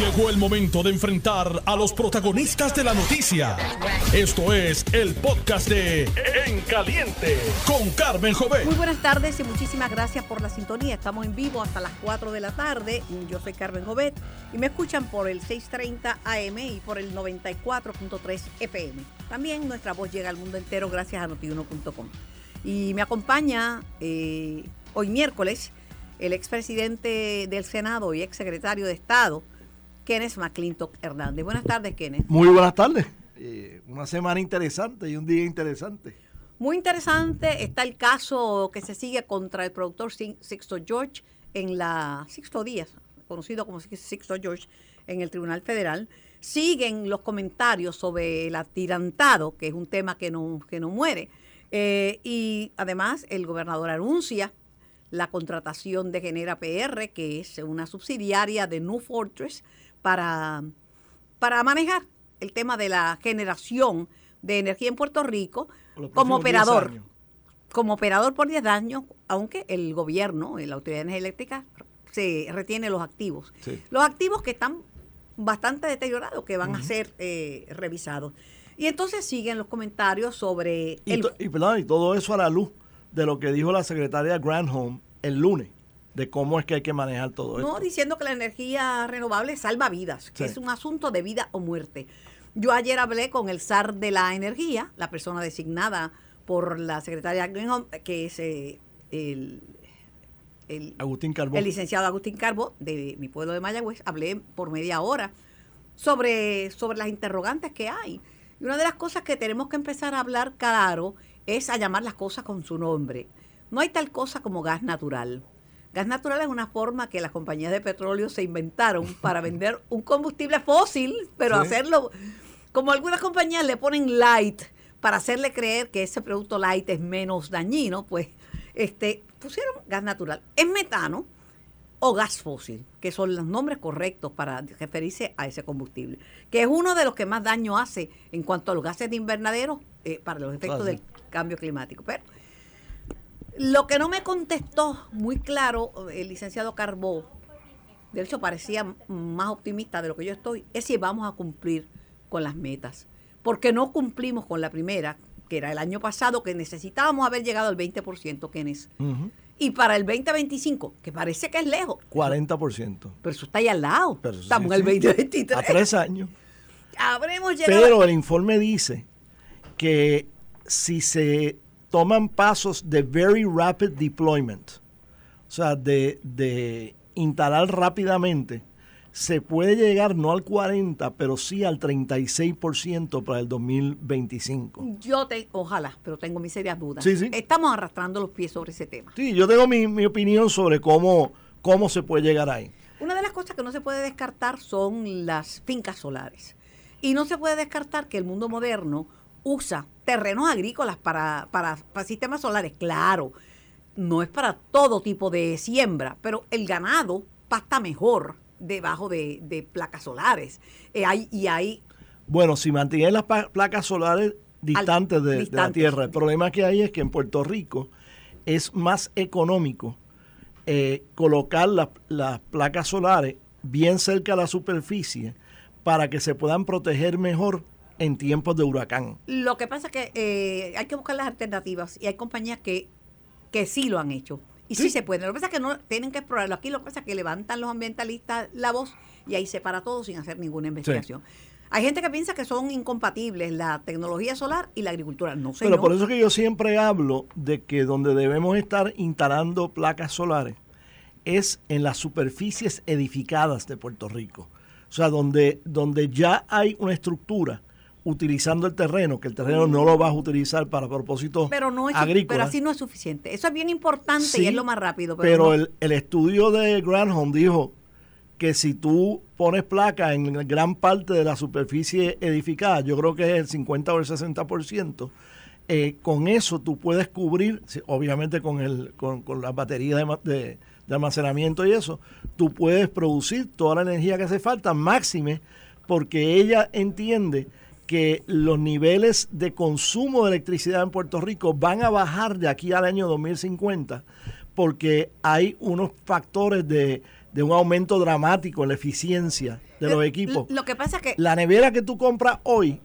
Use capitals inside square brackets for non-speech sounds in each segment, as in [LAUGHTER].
Llegó el momento de enfrentar a los protagonistas de la noticia. Esto es el podcast de En Caliente con Carmen Jovet. Muy buenas tardes y muchísimas gracias por la sintonía. Estamos en vivo hasta las 4 de la tarde. Yo soy Carmen Jovet y me escuchan por el 630 AM y por el 94.3 FM. También nuestra voz llega al mundo entero gracias a notiuno.com. Y me acompaña eh, hoy miércoles el expresidente del Senado y exsecretario de Estado, Kenneth McClintock Hernández. Buenas tardes, Kenneth. Muy buenas tardes. Eh, una semana interesante y un día interesante. Muy interesante está el caso que se sigue contra el productor Sixto George en la Sixto Díaz, conocido como Sixto George, en el Tribunal Federal. Siguen los comentarios sobre el atirantado, que es un tema que no, que no muere. Eh, y además el gobernador anuncia la contratación de Genera PR, que es una subsidiaria de New Fortress, para, para manejar el tema de la generación de energía en Puerto Rico como operador. Como operador por 10 años, aunque el gobierno, la Autoridad de Energía Eléctrica, se retiene los activos. Los activos que están bastante deteriorados, que van a ser eh, revisados. Y entonces siguen los comentarios sobre... Y, y, y todo eso a la luz de lo que dijo la secretaria Granholm el lunes de cómo es que hay que manejar todo esto. No, diciendo que la energía renovable salva vidas, que es un asunto de vida o muerte. Yo ayer hablé con el SAR de la energía, la persona designada por la secretaria Greenholm, que es eh, el, Agustín Carbó. el licenciado Agustín Carbo de mi pueblo de Mayagüez. Hablé por media hora sobre, sobre las interrogantes que hay. Y una de las cosas que tenemos que empezar a hablar claro es a llamar las cosas con su nombre. No hay tal cosa como gas natural. Gas natural es una forma que las compañías de petróleo se inventaron para vender [LAUGHS] un combustible fósil, pero hacerlo como algunas compañías le ponen light para hacerle creer que ese producto light es menos dañino, pues este pusieron gas natural. Es metano o gas fósil, que son los nombres correctos para referirse a ese combustible, que es uno de los que más daño hace en cuanto a los gases de invernadero eh, para los efectos del cambio climático. Pero lo que no me contestó muy claro el licenciado Carbó, de hecho parecía más optimista de lo que yo estoy, es si vamos a cumplir con las metas. Porque no cumplimos con la primera, que era el año pasado, que necesitábamos haber llegado al 20%, que es. Y para el 2025, que parece que es lejos. 40%. Pero eso está ahí al lado. Estamos en el 2023. A tres años. Habremos llegado. Pero el informe dice que si se toman pasos de very rapid deployment, o sea, de, instalar rápidamente, se puede llegar no al 40, pero sí al 36% para el 2025. Yo te, ojalá, pero tengo mis serias dudas. Sí, sí. Estamos arrastrando los pies sobre ese tema. Sí, yo tengo mi, mi opinión sobre cómo, cómo se puede llegar ahí. Una de las cosas que no se puede descartar son las fincas solares. Y no se puede descartar que el mundo moderno usa terrenos agrícolas para, para, sistemas solares, claro, no es para todo tipo de siembra, pero el ganado pasta mejor debajo de, placas solares. Eh, hay, y hay... Bueno, si mantienen las placas solares distantes, de, la tierra, el problema que hay es que en Puerto Rico es más económico eh, colocar las placas solares bien cerca de la superficie para que se puedan proteger mejor en tiempos de huracán. Lo que pasa es que eh, hay que buscar las alternativas y hay compañías que, que sí lo han hecho. Y sí. se puede. Lo que pasa es que no tienen que explorarlo. Aquí lo que pasa es que levantan los ambientalistas la voz y ahí se para todo sin hacer ninguna investigación. Hay gente que piensa que son incompatibles la tecnología solar y la agricultura. No sé. Pero por eso que yo siempre hablo de que donde debemos estar instalando placas solares es en las superficies edificadas de Puerto Rico. O sea, donde, donde ya hay una estructura utilizando el terreno, que el terreno no lo vas a utilizar para propósitos pero no agrícolas. Pero así no es suficiente. Eso es bien importante y es lo más rápido. Pero, el, estudio de Granholm dijo que si tú pones placa en gran parte de la superficie edificada, yo creo que es el 50 o el 60%, eh, con eso tú puedes cubrir, obviamente con, el, con, con las baterías de, de almacenamiento y eso, tú puedes producir toda la energía que hace falta, máxime, porque ella entiende que los niveles de consumo de electricidad en Puerto Rico van a bajar de aquí al año 2050 porque hay unos factores de, de un aumento dramático en la eficiencia de los equipos. Lo que pasa es que... La nevera que tú compras hoy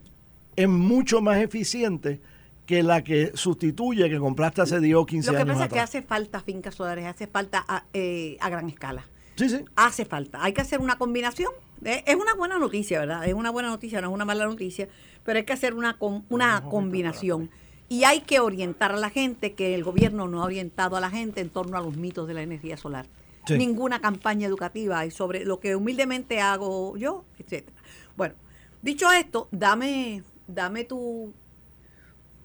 es mucho más eficiente que la que sustituye que compraste hace 10 o 15 años. Lo que pasa es que hace falta fincas solares, hace falta a, eh, a, gran escala. Sí, sí. Hace falta. Hay que hacer una combinación. Es una buena noticia, ¿verdad? Es una buena noticia, no es una mala noticia, pero hay que hacer una, una combinación. Y hay que orientar a la gente, que el gobierno no ha orientado a la gente en torno a los mitos de la energía solar. Ninguna campaña educativa hay sobre lo que humildemente hago yo, etcétera. Bueno, dicho esto, dame, dame tu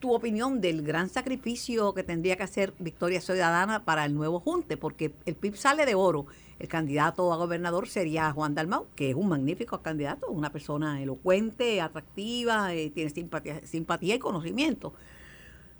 tu opinión del gran sacrificio que tendría que hacer Victoria Ciudadana para el nuevo Junte, porque el PIB sale de oro. El candidato a gobernador sería Juan Dalmau, que es un magnífico candidato, una persona elocuente, atractiva, eh, tiene simpatía, simpatía y conocimiento.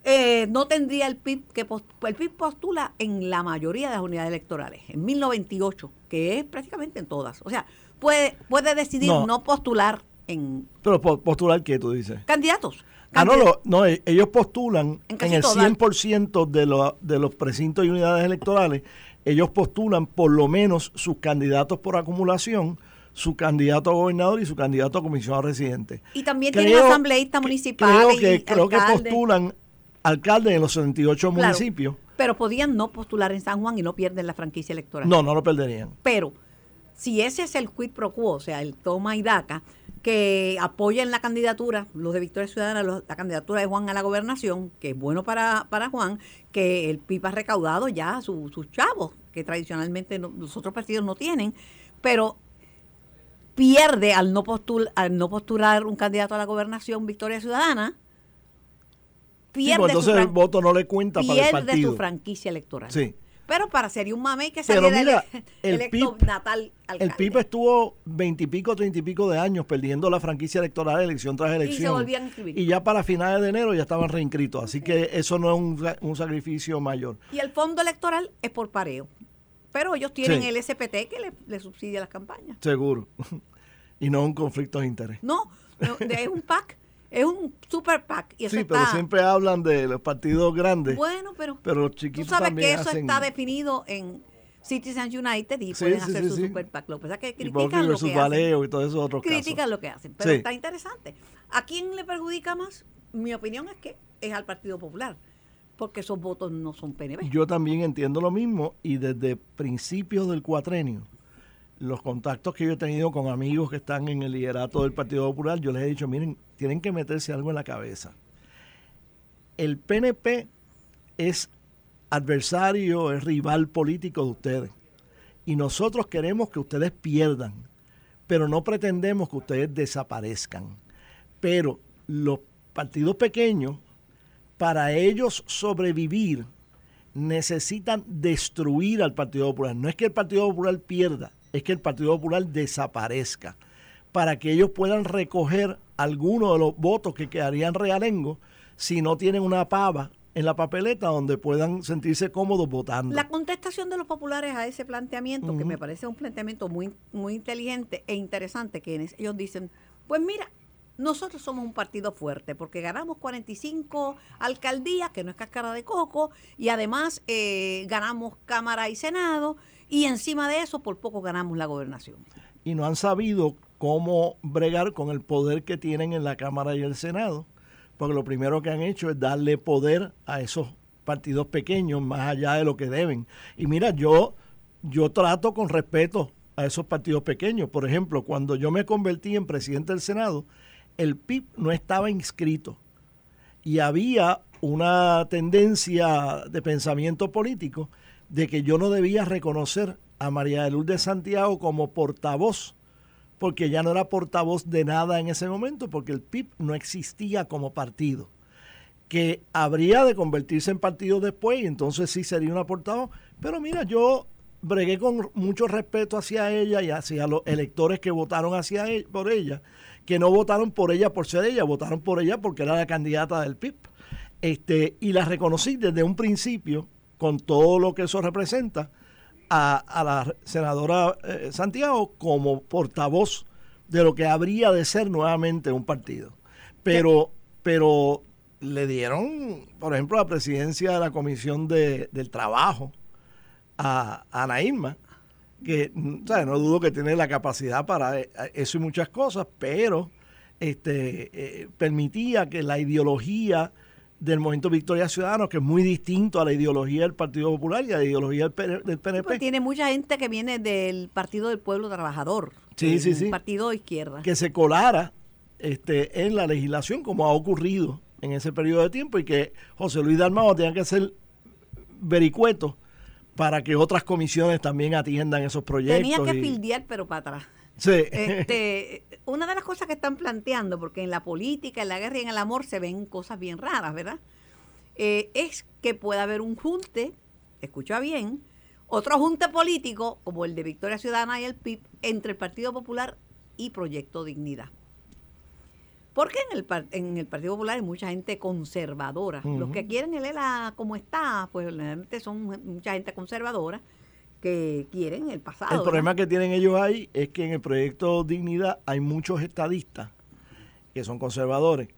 Eh, no tendría el PIB que el PIB postula en la mayoría de las unidades electorales, en 1098, que es prácticamente en todas. O sea, puede, puede decidir no, no postular en... Pero postular qué tú dices? Candidatos. Ah, no, no, e, ellos postulan en, el 100% de, los, de los precintos y unidades electorales, ellos postulan por lo menos sus candidatos por acumulación, su candidato a gobernador y su candidato a comisionado residente. Y también tienen asambleístas municipales. Creo que, creo que postulan alcaldes en los 78 municipios. Pero podían no postular en San Juan y no pierden la franquicia electoral. No, no lo perderían. Pero si ese es el quid pro quo, o sea, el toma y daca, que apoyen la candidatura, los de Victoria Ciudadana, la candidatura de Juan a la gobernación, que es bueno para, para Juan, que el PIB ha recaudado ya sus chavos, que tradicionalmente los otros partidos no tienen, pero pierde al no, al no postular un candidato a la gobernación Victoria Ciudadana, pierde, pues entonces el voto no le cuenta para el partido. su franquicia electoral. Sí. Pero para ser un mame que saliera mira, el, PIB, natal El PIB estuvo veintipico, treinta y pico de años perdiendo la franquicia electoral elección tras elección. Y se volvían a inscribir. Y ya para finales de enero ya estaban reinscritos. Así que eso no es un, sacrificio mayor. Y el fondo electoral es por pareo. Pero ellos tienen el SPT que le, subsidia las campañas. Seguro. [LAUGHS] y no un conflicto de interés. No, es un PAC es un super PAC. Y sí, pero siempre hablan de los partidos grandes. Bueno, pero, pero los chiquitos tú sabes que eso está definido en Citizens United y pueden hacer su super PAC. Lo que pasa es que critican lo que hacen. y todo eso otros critican lo que hacen, pero está interesante. ¿A quién le perjudica más? Mi opinión es que es al Partido Popular porque esos votos no son PNB. Yo también entiendo lo mismo y desde principios del cuatrenio los contactos que yo he tenido con amigos que están en el liderato del Partido Popular, yo les he dicho, miren, tienen que meterse algo en la cabeza. El PNP es adversario, es rival político de ustedes. Y nosotros queremos que ustedes pierdan, pero no pretendemos que ustedes desaparezcan. Pero los partidos pequeños, para ellos sobrevivir, necesitan destruir al Partido Popular. No es que el Partido Popular pierda, es que el Partido Popular desaparezca para que ellos puedan recoger algunos de los votos que quedarían realengo si no tienen una pava en la papeleta donde puedan sentirse cómodos votando. La contestación de los populares a ese planteamiento, que me parece un planteamiento muy, muy inteligente e interesante, que ellos dicen, pues mira, nosotros somos un partido fuerte porque ganamos 45 alcaldías, que no es cascara de coco, y además eh, ganamos Cámara y Senado, y encima de eso por poco ganamos la gobernación. Y no han sabido cómo bregar con el poder que tienen en la Cámara y el Senado, porque lo primero que han hecho es darle poder a esos partidos pequeños más allá de lo que deben. Y mira, yo, yo trato con respeto a esos partidos pequeños. Por ejemplo, cuando yo me convertí en presidente del Senado, el PIB no estaba inscrito y había una tendencia de pensamiento político de que yo no debía reconocer a María de Lourdes Santiago como portavoz, porque ya no era portavoz de nada en ese momento, porque el PIB no existía como partido, que habría de convertirse en partido después y entonces sí sería una portavoz. Pero mira, yo bregué con mucho respeto hacia ella y hacia los electores que votaron hacia e, por ella, que no votaron por ella por ser ella, votaron por ella porque era la candidata del PIB. Este, y la reconocí desde un principio con todo lo que eso representa, a, la senadora eh, Santiago como portavoz de lo que habría de ser nuevamente un partido. Pero, pero le dieron, por ejemplo, la presidencia de la Comisión de, del Trabajo a, a Ana que ¿sabes? no dudo que tiene la capacidad para eh, eso y muchas cosas, pero este, eh, permitía que la ideología del movimiento Victoria Ciudadano, que es muy distinto a la ideología del Partido Popular y a la ideología del, del PNP. Pues tiene mucha gente que viene del Partido del Pueblo Trabajador, sí, sí, sí. partido de izquierda. Que se colara este, en la legislación, como ha ocurrido en ese periodo de tiempo, y que José Luis Dalmao tenga que ser vericueto para que otras comisiones también atiendan esos proyectos. Tenía que fildear, pero para atrás. Sí. Este, [LAUGHS] una de las cosas que están planteando, porque en la política, en la guerra y en el amor se ven cosas bien raras, ¿verdad? Eh, es que pueda haber un junte, escucha bien, otro junte político, como el de Victoria Ciudadana y el PIB, entre el Partido Popular y Proyecto Dignidad. Porque en el, en el Partido Popular hay mucha gente conservadora. Los que quieren el ELA como está, pues realmente son mucha gente conservadora que quieren el pasado. El problema que tienen ellos ahí es que en el proyecto Dignidad hay muchos estadistas que son conservadores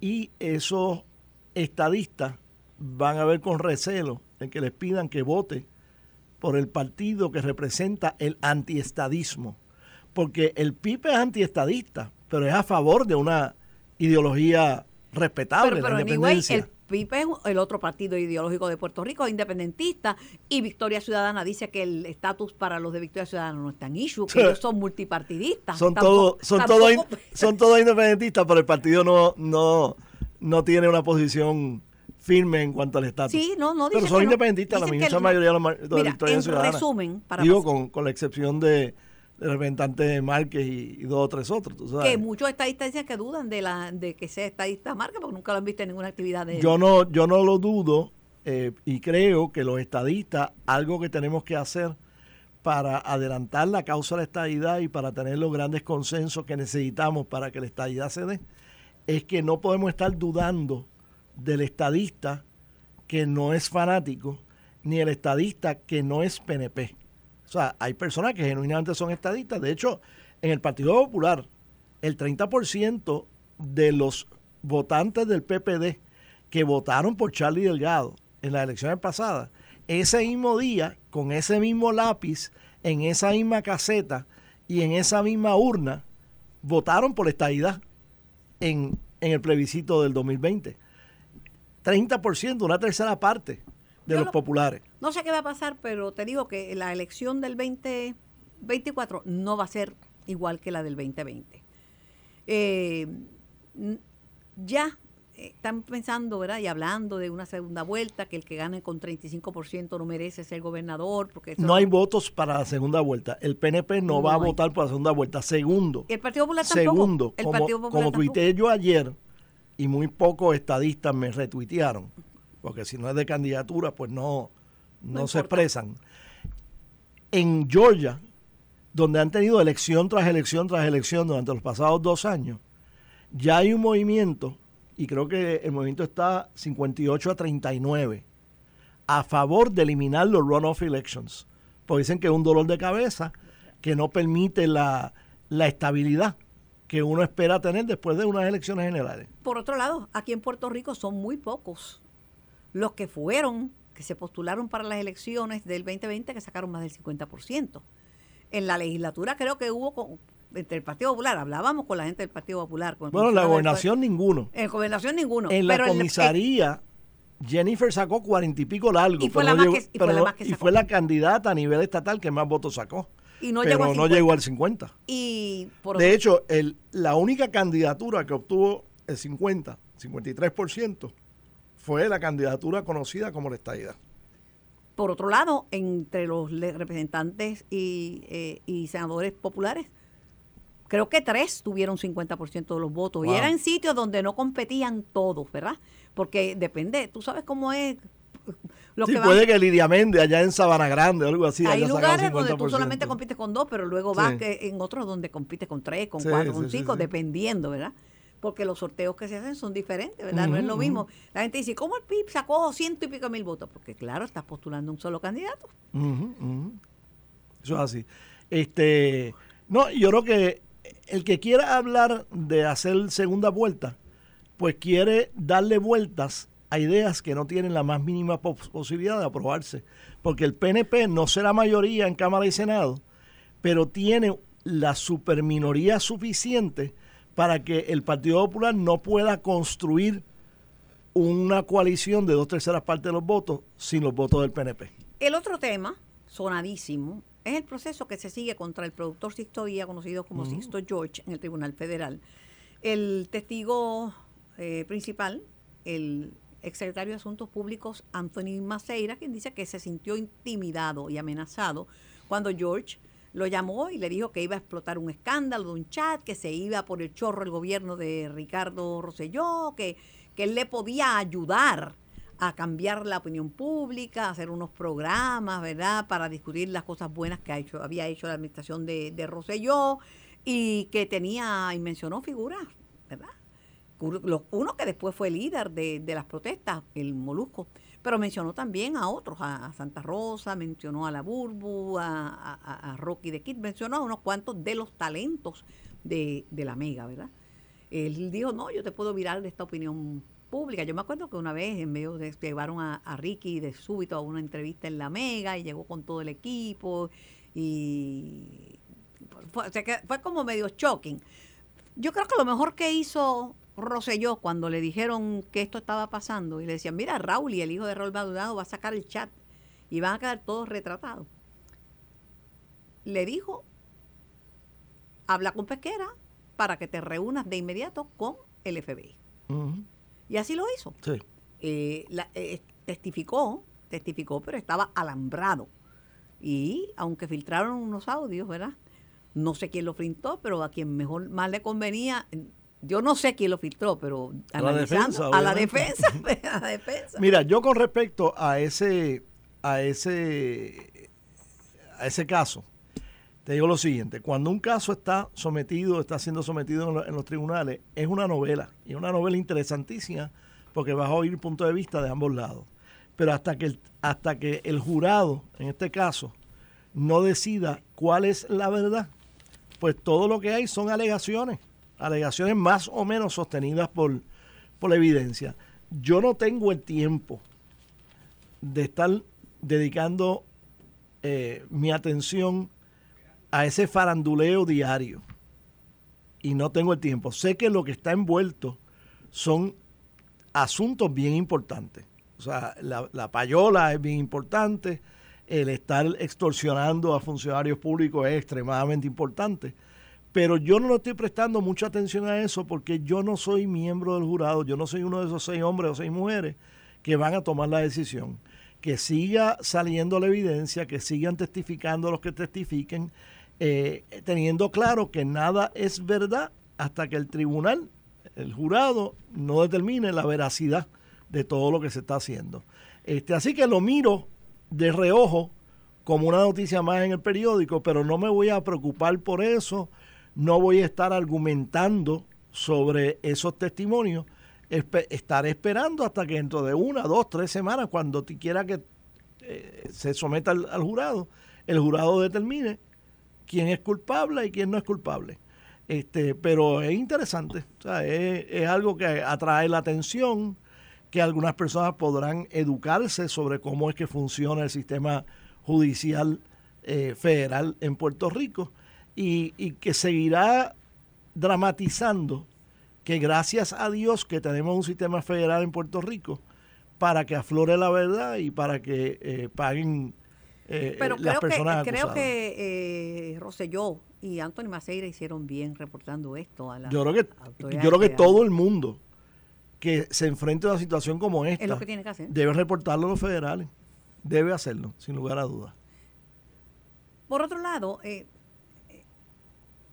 y esos estadistas van a ver con recelo en que les pidan que vote por el partido que representa el antiestadismo. Porque el PIB es antiestadista, pero es a favor de una ideología respetable. Pero, pero el PIP es el otro partido ideológico de Puerto Rico, independentista, y Victoria Ciudadana dice que el estatus para los de Victoria Ciudadana no está en issue, que ellos son multipartidistas. Son todos son todos son todos independentistas, pero el partido no no no tiene una posición firme en cuanto al estatus. Sí, no, no Pero son independentistas, la inmensa mayoría de los de Victoria Ciudadana. resumen, para Digo, con, con la excepción de el representante Márquez y, dos o tres otros. Que muchos estadistas dicen que dudan de la de que sea estadista Márquez porque nunca lo han visto en ninguna actividad de Yo no, yo no lo dudo eh, y creo que los estadistas, algo que tenemos que hacer para adelantar la causa de la estadidad y para tener los grandes consensos que necesitamos para que la estadidad se dé, es que no podemos estar dudando del estadista que no es fanático, ni el estadista que no es PNP. Sea, hay personas que genuinamente son estadistas. De hecho, en el Partido Popular, el 30% de los votantes del PPD que votaron por Charlie Delgado en las elecciones pasadas, ese mismo día, con ese mismo lápiz, en esa misma caseta y en esa misma urna, votaron por estadidad en, en el plebiscito del 2020. 30%, una tercera parte de los populares. No sé qué va a pasar, pero te digo que la elección del 2024 no va a ser igual que la del 2020. Eh, ya están pensando, ¿verdad? Y hablando de una segunda vuelta, que el que gane con 35% no merece ser gobernador. porque No hay votos para la segunda vuelta. El PNP no, va a votar por la segunda vuelta. Segundo. el Partido Popular tampoco? Segundo, como, como tuiteé yo ayer, y muy pocos estadistas me retuitearon, porque si no es de candidatura, pues no, no, se expresan. En Georgia, donde han tenido elección tras elección tras elección durante los pasados dos años, ya hay un movimiento, y creo que el movimiento está 58 a 39, a favor de eliminar los runoff elections, porque dicen que es un dolor de cabeza que no permite la, la estabilidad que uno espera tener después de unas elecciones generales. Por otro lado, aquí en Puerto Rico son muy pocos los que fueron, que se postularon para las elecciones del 2020, que sacaron más del 50%. En la legislatura creo que hubo con, entre el Partido Popular, hablábamos con la gente del Partido Popular. bueno, en la gobernación ninguno. En la gobernación ninguno. En la comisaría, Jennifer sacó cuarenta y pico largo. Y fue, la, más que, y fue la más que Y fue la candidata a nivel estatal que más votos sacó. Y no pero llegó no llegó al 50. Y de hecho, el, la única candidatura que obtuvo el 50, 53%, fue la candidatura conocida como la estadidad. Por otro lado, entre los representantes y, eh, y senadores populares, creo que tres tuvieron 50% de los votos. Y era en sitios donde no competían todos, ¿verdad? Porque depende, tú sabes cómo es. Lo sí, puede que Lidia Méndez allá en Sabana Grande o algo así. Hay lugares donde tú solamente compites con dos, pero luego vas en otros donde compites con tres, con cuatro, con cinco, dependiendo, ¿verdad? Porque los sorteos que se hacen son diferentes, ¿verdad? no es lo mismo. La gente dice, ¿cómo el PIB sacó ciento y pico mil votos? Porque claro, estás postulando un solo candidato. Eso es así. Este, no, yo creo que el que quiera hablar de hacer segunda vuelta, pues quiere darle vueltas a ideas que no tienen la más mínima posibilidad de aprobarse. Porque el PNP no será mayoría en Cámara y Senado, pero tiene la superminoría suficiente para que el Partido Popular no pueda construir una coalición de dos terceras partes de los votos sin los votos del PNP. El otro tema, sonadísimo, es el proceso que se sigue contra el productor Sixto Díaz, conocido como Sixto George, en el Tribunal Federal. El testigo eh, principal, el exsecretario de Asuntos Públicos Anthony Maceira, quien dice que se sintió intimidado y amenazado cuando George lo llamó y le dijo que iba a explotar un escándalo de un chat, que se iba por el chorro el gobierno de Ricardo Rosselló, que, que él le podía ayudar a cambiar la opinión pública, a hacer unos programas, ¿verdad?, para discutir las cosas buenas que había hecho la administración de, de Rosselló y que tenía, y mencionó figuras, ¿verdad? Uno que después fue líder de, de las protestas, el Molusco, pero mencionó también a otros, a, Santa Rosa, mencionó a la Burbu, a, Rocky de Kid, mencionó a unos cuantos de los talentos de, la Mega, ¿verdad? Él dijo, no, yo te puedo virar de esta opinión pública. Yo me acuerdo que una vez en medio de llevaron a, Ricky de súbito a una entrevista en la Mega y llegó con todo el equipo y fue, fue como medio shocking. Yo creo que lo mejor que hizo Roselló cuando le dijeron que esto estaba pasando y le decían, mira, Raúl y el hijo de Raúl Maldonado va a sacar el chat y van a quedar todos retratados. Le dijo, habla con Pesquera para que te reúnas de inmediato con el FBI. Y así lo hizo. Eh, eh, testificó, testificó, pero estaba alambrado. Y aunque filtraron unos audios, ¿verdad? No sé quién lo filtró, pero a quien mejor más le convenía, yo no sé quién lo filtró, pero analizando a la defensa, [LAUGHS] a la defensa. Mira, yo con respecto a ese, a ese, a ese caso, te digo lo siguiente: cuando un caso está sometido, está siendo sometido en, los tribunales, es una novela y es una novela interesantísima porque vas a oír el punto de vista de ambos lados. Pero hasta que hasta que el jurado, en este caso, no decida cuál es la verdad, pues todo lo que hay son alegaciones alegaciones más o menos sostenidas por, por la evidencia. Yo no tengo el tiempo de estar dedicando eh, mi atención a ese faranduleo diario. Y no tengo el tiempo. Sé que lo que está envuelto son asuntos bien importantes. O sea, la, la payola es bien importante, el estar extorsionando a funcionarios públicos es extremadamente importante. Pero yo no le estoy prestando mucha atención a eso porque yo no soy miembro del jurado, yo no soy uno de esos seis hombres o seis mujeres que van a tomar la decisión. Que siga saliendo la evidencia, que sigan testificando los que testifiquen, eh, teniendo claro que nada es verdad hasta que el tribunal, el jurado, no determine la veracidad de todo lo que se está haciendo. Este, así que lo miro de reojo como una noticia más en el periódico, pero no me voy a preocupar por eso no voy a estar argumentando sobre esos testimonios, estaré esperando hasta que dentro de una, dos, tres semanas, cuando quiera que eh, se someta al, jurado, el jurado determine quién es culpable y quién no es culpable. Este, pero es interesante, es, algo que atrae la atención, que algunas personas podrán educarse sobre cómo es que funciona el sistema judicial eh, federal en Puerto Rico y, que seguirá dramatizando que gracias a Dios que tenemos un sistema federal en Puerto Rico para que aflore la verdad y para que eh, paguen eh, Pero las personas que, creo que eh, Rosselló y Anthony Maceira hicieron bien reportando esto a la Yo creo que, yo creo que todo el mundo que se enfrente a una situación como esta debe reportarlo a los federales. Debe hacerlo, sin lugar a dudas. Por otro lado, eh,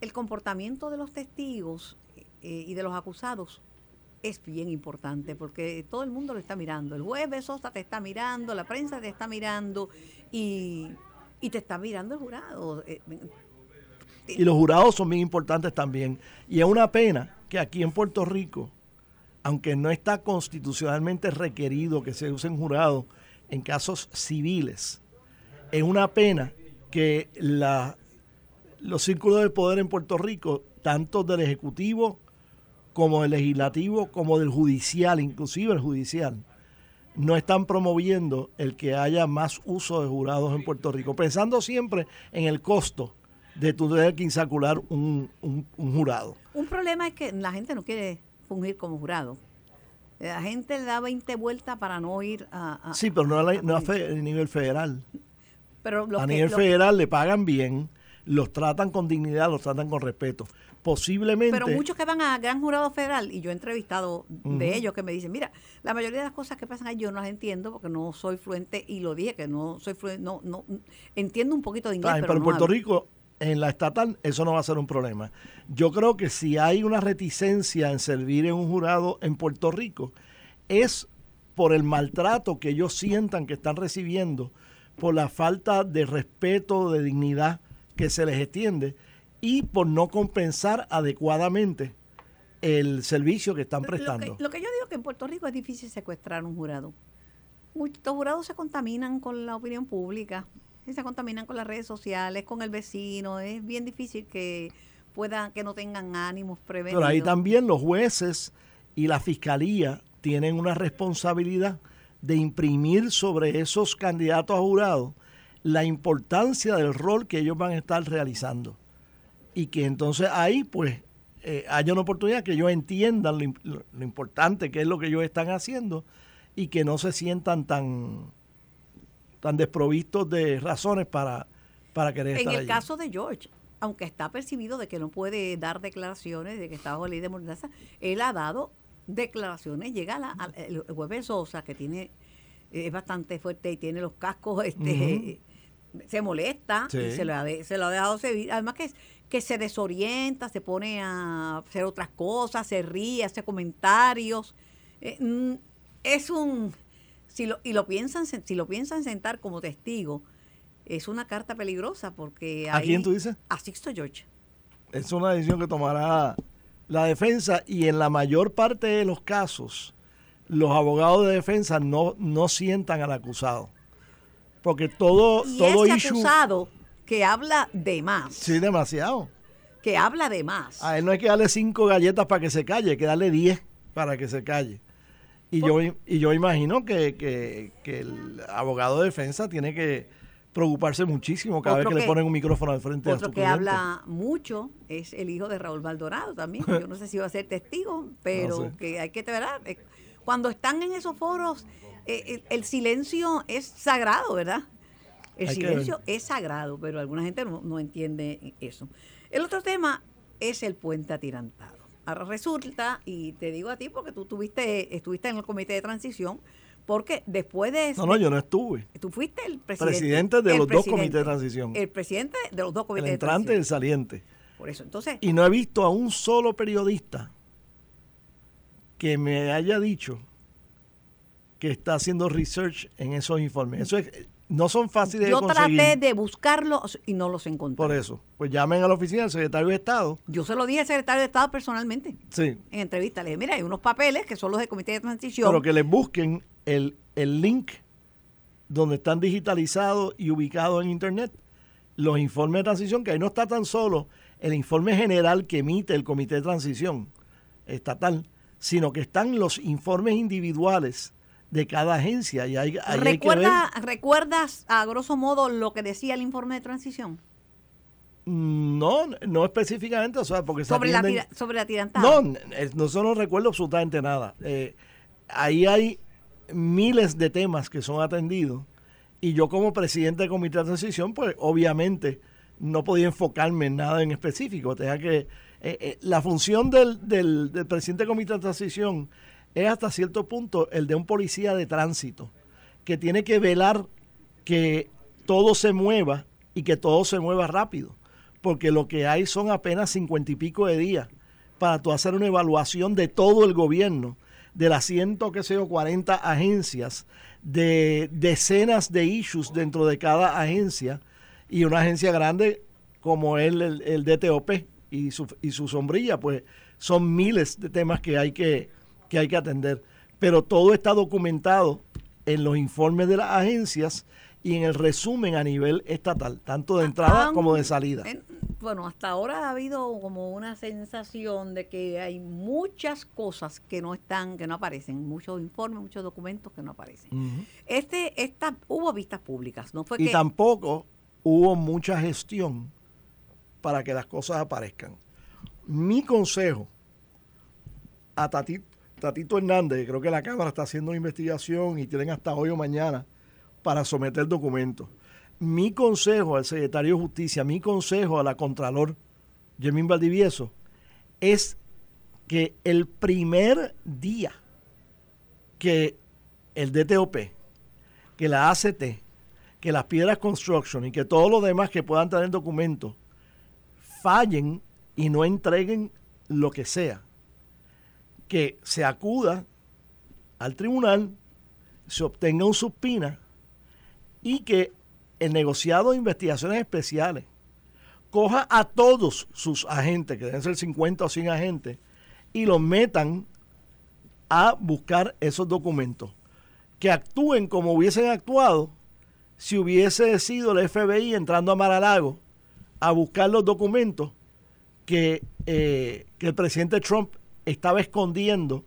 el comportamiento de los testigos eh, y de los acusados es bien importante porque todo el mundo lo está mirando. El juez Besosa te está mirando, la prensa te está mirando y, te está mirando el jurado. Eh, y los jurados son bien importantes también. Y es una pena que aquí en Puerto Rico, aunque no está constitucionalmente requerido que se usen jurados en casos civiles, es una pena que la los círculos de poder en Puerto Rico, tanto del Ejecutivo como del Legislativo, como del Judicial, inclusive el Judicial, no están promoviendo el que haya más uso de jurados en Puerto Rico, pensando siempre en el costo de tu tener que insacular un, un, jurado. Un problema es que la gente no quiere fungir como jurado. La gente le da 20 vueltas para no ir a... sí, pero no a, no a nivel federal. Pero a nivel federal le pagan bien, los tratan con dignidad, los tratan con respeto. Posiblemente. Pero muchos que van a gran jurado federal, y yo he entrevistado de ellos que me dicen, mira, la mayoría de las cosas que pasan ahí yo no las entiendo porque no soy fluente, y lo dije que no soy fluente, no, no, entiendo un poquito de inglés. pero, en Puerto Rico, en la estatal, eso no va a ser un problema. Yo creo que si hay una reticencia en servir en un jurado en Puerto Rico, es por el maltrato que ellos sientan que están recibiendo, por la falta de respeto, de dignidad que se les extiende y por no compensar adecuadamente el servicio que están prestando. Lo que, yo digo que en Puerto Rico es difícil secuestrar un jurado. Muchos jurados se contaminan con la opinión pública, se contaminan con las redes sociales, con el vecino. Es bien difícil que puedan, que no tengan ánimos prevenidos. Pero ahí también los jueces y la fiscalía tienen una responsabilidad de imprimir sobre esos candidatos a jurado la importancia del rol que ellos van a estar realizando. Y que entonces ahí pues eh, haya una oportunidad que ellos entiendan lo, importante que es lo que ellos están haciendo y que no se sientan tan, tan desprovistos de razones para, para querer en estar En el caso de George, aunque está percibido de que no puede dar declaraciones, de que está bajo ley de mordaza, él ha dado declaraciones, llega a el jueves Sosa, que tiene es bastante fuerte y tiene los cascos este se molesta y se lo, ha se lo ha dejado seguir. Además que, que se desorienta, se pone a hacer otras cosas, se ríe, hace comentarios. Eh, mm, es un... Si lo, y lo piensan, si lo piensan sentar como testigo, es una carta peligrosa porque... ¿A quién tú dices? A Sixto George. Es una decisión que tomará la defensa y en la mayor parte de los casos los abogados de defensa no, no sientan al acusado. Porque todo, y todo ese acusado que habla de más. Sí, demasiado. Que habla de más. A él no hay que darle cinco galletas para que se calle, hay que darle diez para que se calle. Y, yo, y yo imagino que, que, el abogado de defensa tiene que preocuparse muchísimo cada vez que, le ponen un micrófono al frente a su que habla mucho es el hijo de Raúl Maldonado también. Yo no sé si va a ser testigo, [LAUGHS] pero que hay que ver. Eh, cuando están en esos foros eh, el, silencio es sagrado, ¿verdad? El silencio es sagrado, pero alguna gente no, entiende eso. El otro tema es el puente atirantado. Ahora resulta, y te digo a ti porque tú tuviste, estuviste en el comité de transición, porque después de... No, no, yo no estuve. Tú fuiste el presidente. Presidente de los dos comités de transición. El presidente de los dos comités el entrante y el saliente. Por eso, entonces... Y no he visto a un solo periodista que me haya dicho que está haciendo research en esos informes. Eso no son fáciles de conseguir. Yo traté de buscarlos y no los encontré. Por eso, pues llamen a la oficina del secretario de Estado. Yo se lo dije al secretario de Estado personalmente. Sí. En entrevista le dije, mira, hay unos papeles que son los del comité de transición. Pero que les busquen el, el link donde están digitalizados y ubicados en internet los informes de transición, que ahí no está tan solo el informe general que emite el comité de transición estatal, sino que están los informes individuales de cada agencia. Y hay, ¿Recuerda, ¿Recuerdas a grosso modo lo que decía el informe de transición? Mm, no, no específicamente, o sea, porque sobre, la, sobre la tirantada. No, no, no recuerdo absolutamente nada. Eh, ahí hay miles de temas que son atendidos y yo como presidente del comité de transición, pues obviamente no podía enfocarme en nada en específico. Tenía que eh, eh, la función del, del, del presidente del comité de transición es hasta cierto punto el de un policía de tránsito, que tiene que velar que todo se mueva y que todo se mueva rápido, porque lo que hay son apenas cincuenta y pico de días para hacer una evaluación de todo el gobierno, de las ciento, que sé yo, 40 agencias, de decenas de issues dentro de cada agencia, y una agencia grande como el, el, el DTOP y su, y su sombrilla, pues son miles de temas que hay que, que hay que atender. Pero todo está documentado en los informes de las agencias y en el resumen a nivel estatal, tanto de entrada como de salida. bueno, hasta ahora ha habido como una sensación de que hay muchas cosas que no están, que no aparecen, muchos informes, muchos documentos que no aparecen. Este, esta, hubo vistas públicas, no fue y que tampoco hubo mucha gestión para que las cosas aparezcan. Mi consejo a Tatito, Tatito Hernández, creo que la Cámara está haciendo una investigación y tienen hasta hoy o mañana para someter documentos. Mi consejo al secretario de Justicia, mi consejo a la Contralor Yemín Valdivieso, es que el primer día que el DTOP, que la ACT, que las Piedras Construction y que todos los demás que puedan tener documentos fallen y no entreguen lo que sea, que se acuda al tribunal, se obtenga un subpina y que el negociado de investigaciones especiales coja a todos sus agentes, que deben ser 50 o 100 agentes, y los metan a buscar esos documentos. Que actúen como hubiesen actuado si hubiese sido el FBI entrando a Maralago a buscar los documentos que, eh, que el presidente Trump estaba escondiendo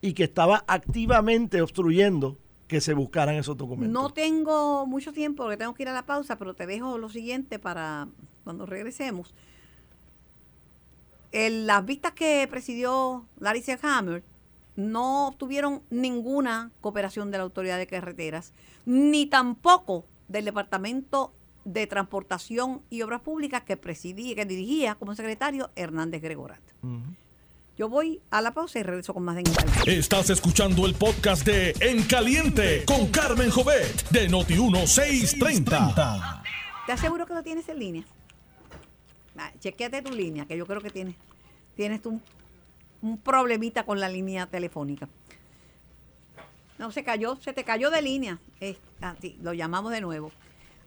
y que estaba activamente obstruyendo que se buscaran esos documentos. no tengo mucho tiempo porque tengo que ir a la pausa, pero te dejo lo siguiente para cuando regresemos. Las vistas que presidió Larry Hammer no obtuvieron ninguna cooperación de la Autoridad de Carreteras, ni tampoco del Departamento de Transportación y Obras Públicas que presidía, que dirigía como secretario Hernández Gregorat. Yo voy a la pausa y regreso con más de Encaliente. Estás escuchando el podcast de En Caliente con Carmen Jovet de Noti1630. ¿Te aseguro que lo tienes en línea? Ah, chequéate tu línea, que yo creo que tienes, tienes tú un, un problemita con la línea telefónica. No, se cayó, se te cayó de línea. Ah, sí, lo llamamos de nuevo.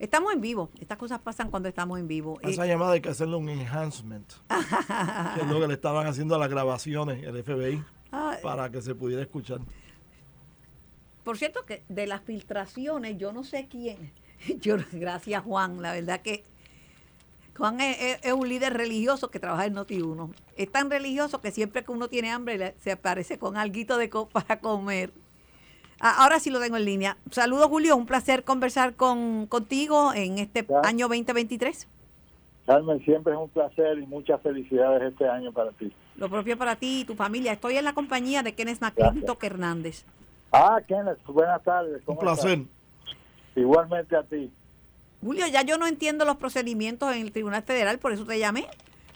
Estamos en vivo. Estas cosas pasan cuando estamos en vivo. A esa Eh, llamada hay que hacerle un enhancement, [LAUGHS] que es lo que le estaban haciendo a las grabaciones, el FBI, ah, para que se pudiera escuchar. Por cierto, que de las filtraciones, yo no sé quién. [LAUGHS] Yo, gracias, Juan. La verdad que Juan es, es- es un líder religioso que trabaja en Noti1. Es tan religioso que siempre que uno tiene hambre se aparece con alguito de co para [LAUGHS] comer. Ah, ahora sí lo tengo en línea. Saludos, Julio. Un placer conversar con, contigo en este Ya. año 2023. Carmen, siempre es un placer y muchas felicidades este año para ti. Lo propio para ti y tu familia. Estoy en la compañía de Kenneth McClintock. Hernández. Ah, Kenneth, buenas tardes. Un ¿cómo placer. estás? Igualmente a ti. Julio, ya yo no entiendo los procedimientos en el Tribunal Federal, por eso te llamé.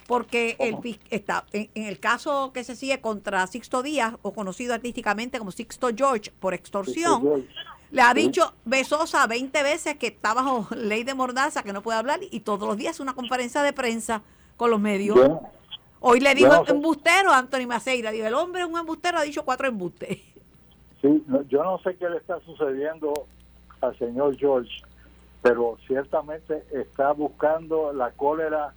Porque el, está, en, en el caso que se sigue contra Sixto Díaz, o conocido artísticamente como Sixto George, por extorsión, le ha dicho Besosa 20 veces que está bajo [LAUGHS] ley de mordaza, que no puede hablar, y todos los días una conferencia de prensa con los medios. Yo- Hoy le dijo yo no sé. embustero a Anthony Maceira. Dijo, el hombre es un embustero, ha dicho cuatro embustes. Sí, no- yo no sé qué le está sucediendo al señor George, pero ciertamente está buscando la cólera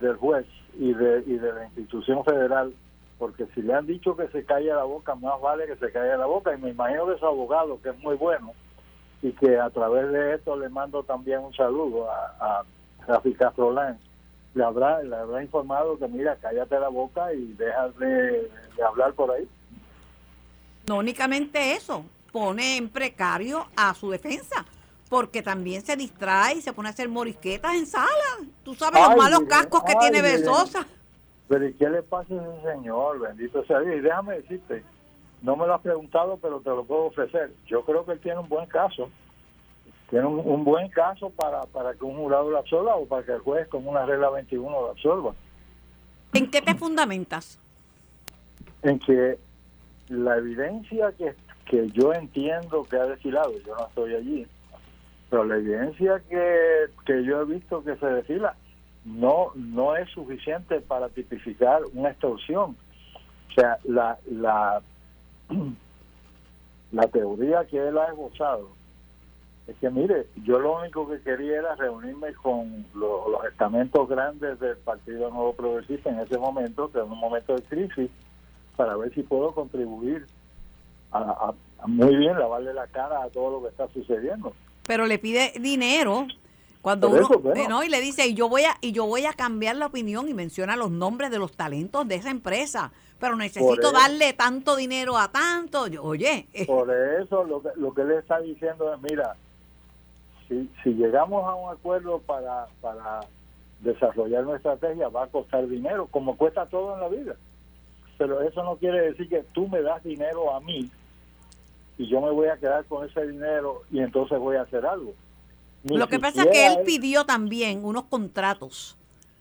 del juez y de, y de la institución federal, porque si le han dicho que se calle la boca, más vale que se calle la boca. Y me imagino que su abogado, que es muy bueno, y que a través de esto le mando también un saludo a, a Rafi Castrolán, le habrá, le habrá informado que mira, cállate la boca y deja de- de hablar por ahí. No únicamente eso, pone en precario a su defensa, porque también se distrae y se pone a hacer morisquetas en sala. Tú sabes los Ay, malos cascos que ay, tiene. Besosa. Pero ¿y qué le pasa a ese señor? Bendito sea Dios. Y déjame decirte, no me lo has preguntado, pero te lo puedo ofrecer. Yo creo que él tiene un buen caso. Tiene un, un buen caso para, para que un jurado lo absorba o para que el juez con una regla 21 lo absorba. ¿En qué te fundamentas? En que la evidencia que, que yo entiendo que ha desfilado, yo no estoy allí, pero la evidencia que, que yo he visto que se desfila no no es suficiente para tipificar una extorsión. O sea, la, la, [CLEARS THROAT] la teoría que él ha esbozado es que, mire, yo lo único que quería era reunirme con lo- los estamentos grandes del Partido Nuevo Progresista en ese momento, que era un momento de crisis, para ver si puedo contribuir a- a muy bien lavarle la cara a todo lo que está sucediendo. Pero le pide dinero Cuando uno, eso, bueno. no, y le dice, y yo voy a, y yo voy a cambiar la opinión y menciona los nombres de los talentos de esa empresa, pero necesito darle tanto dinero a tanto. Yo, oye, [LAUGHS] Por eso lo que, lo que él está diciendo es, mira, si, si llegamos a un acuerdo para, para desarrollar una estrategia, va a costar dinero, como cuesta todo en la vida. Pero eso no quiere decir que tú me das dinero a mí y yo me voy a quedar con ese dinero y entonces voy a hacer algo. Ni lo que pasa es que él pidió también unos contratos.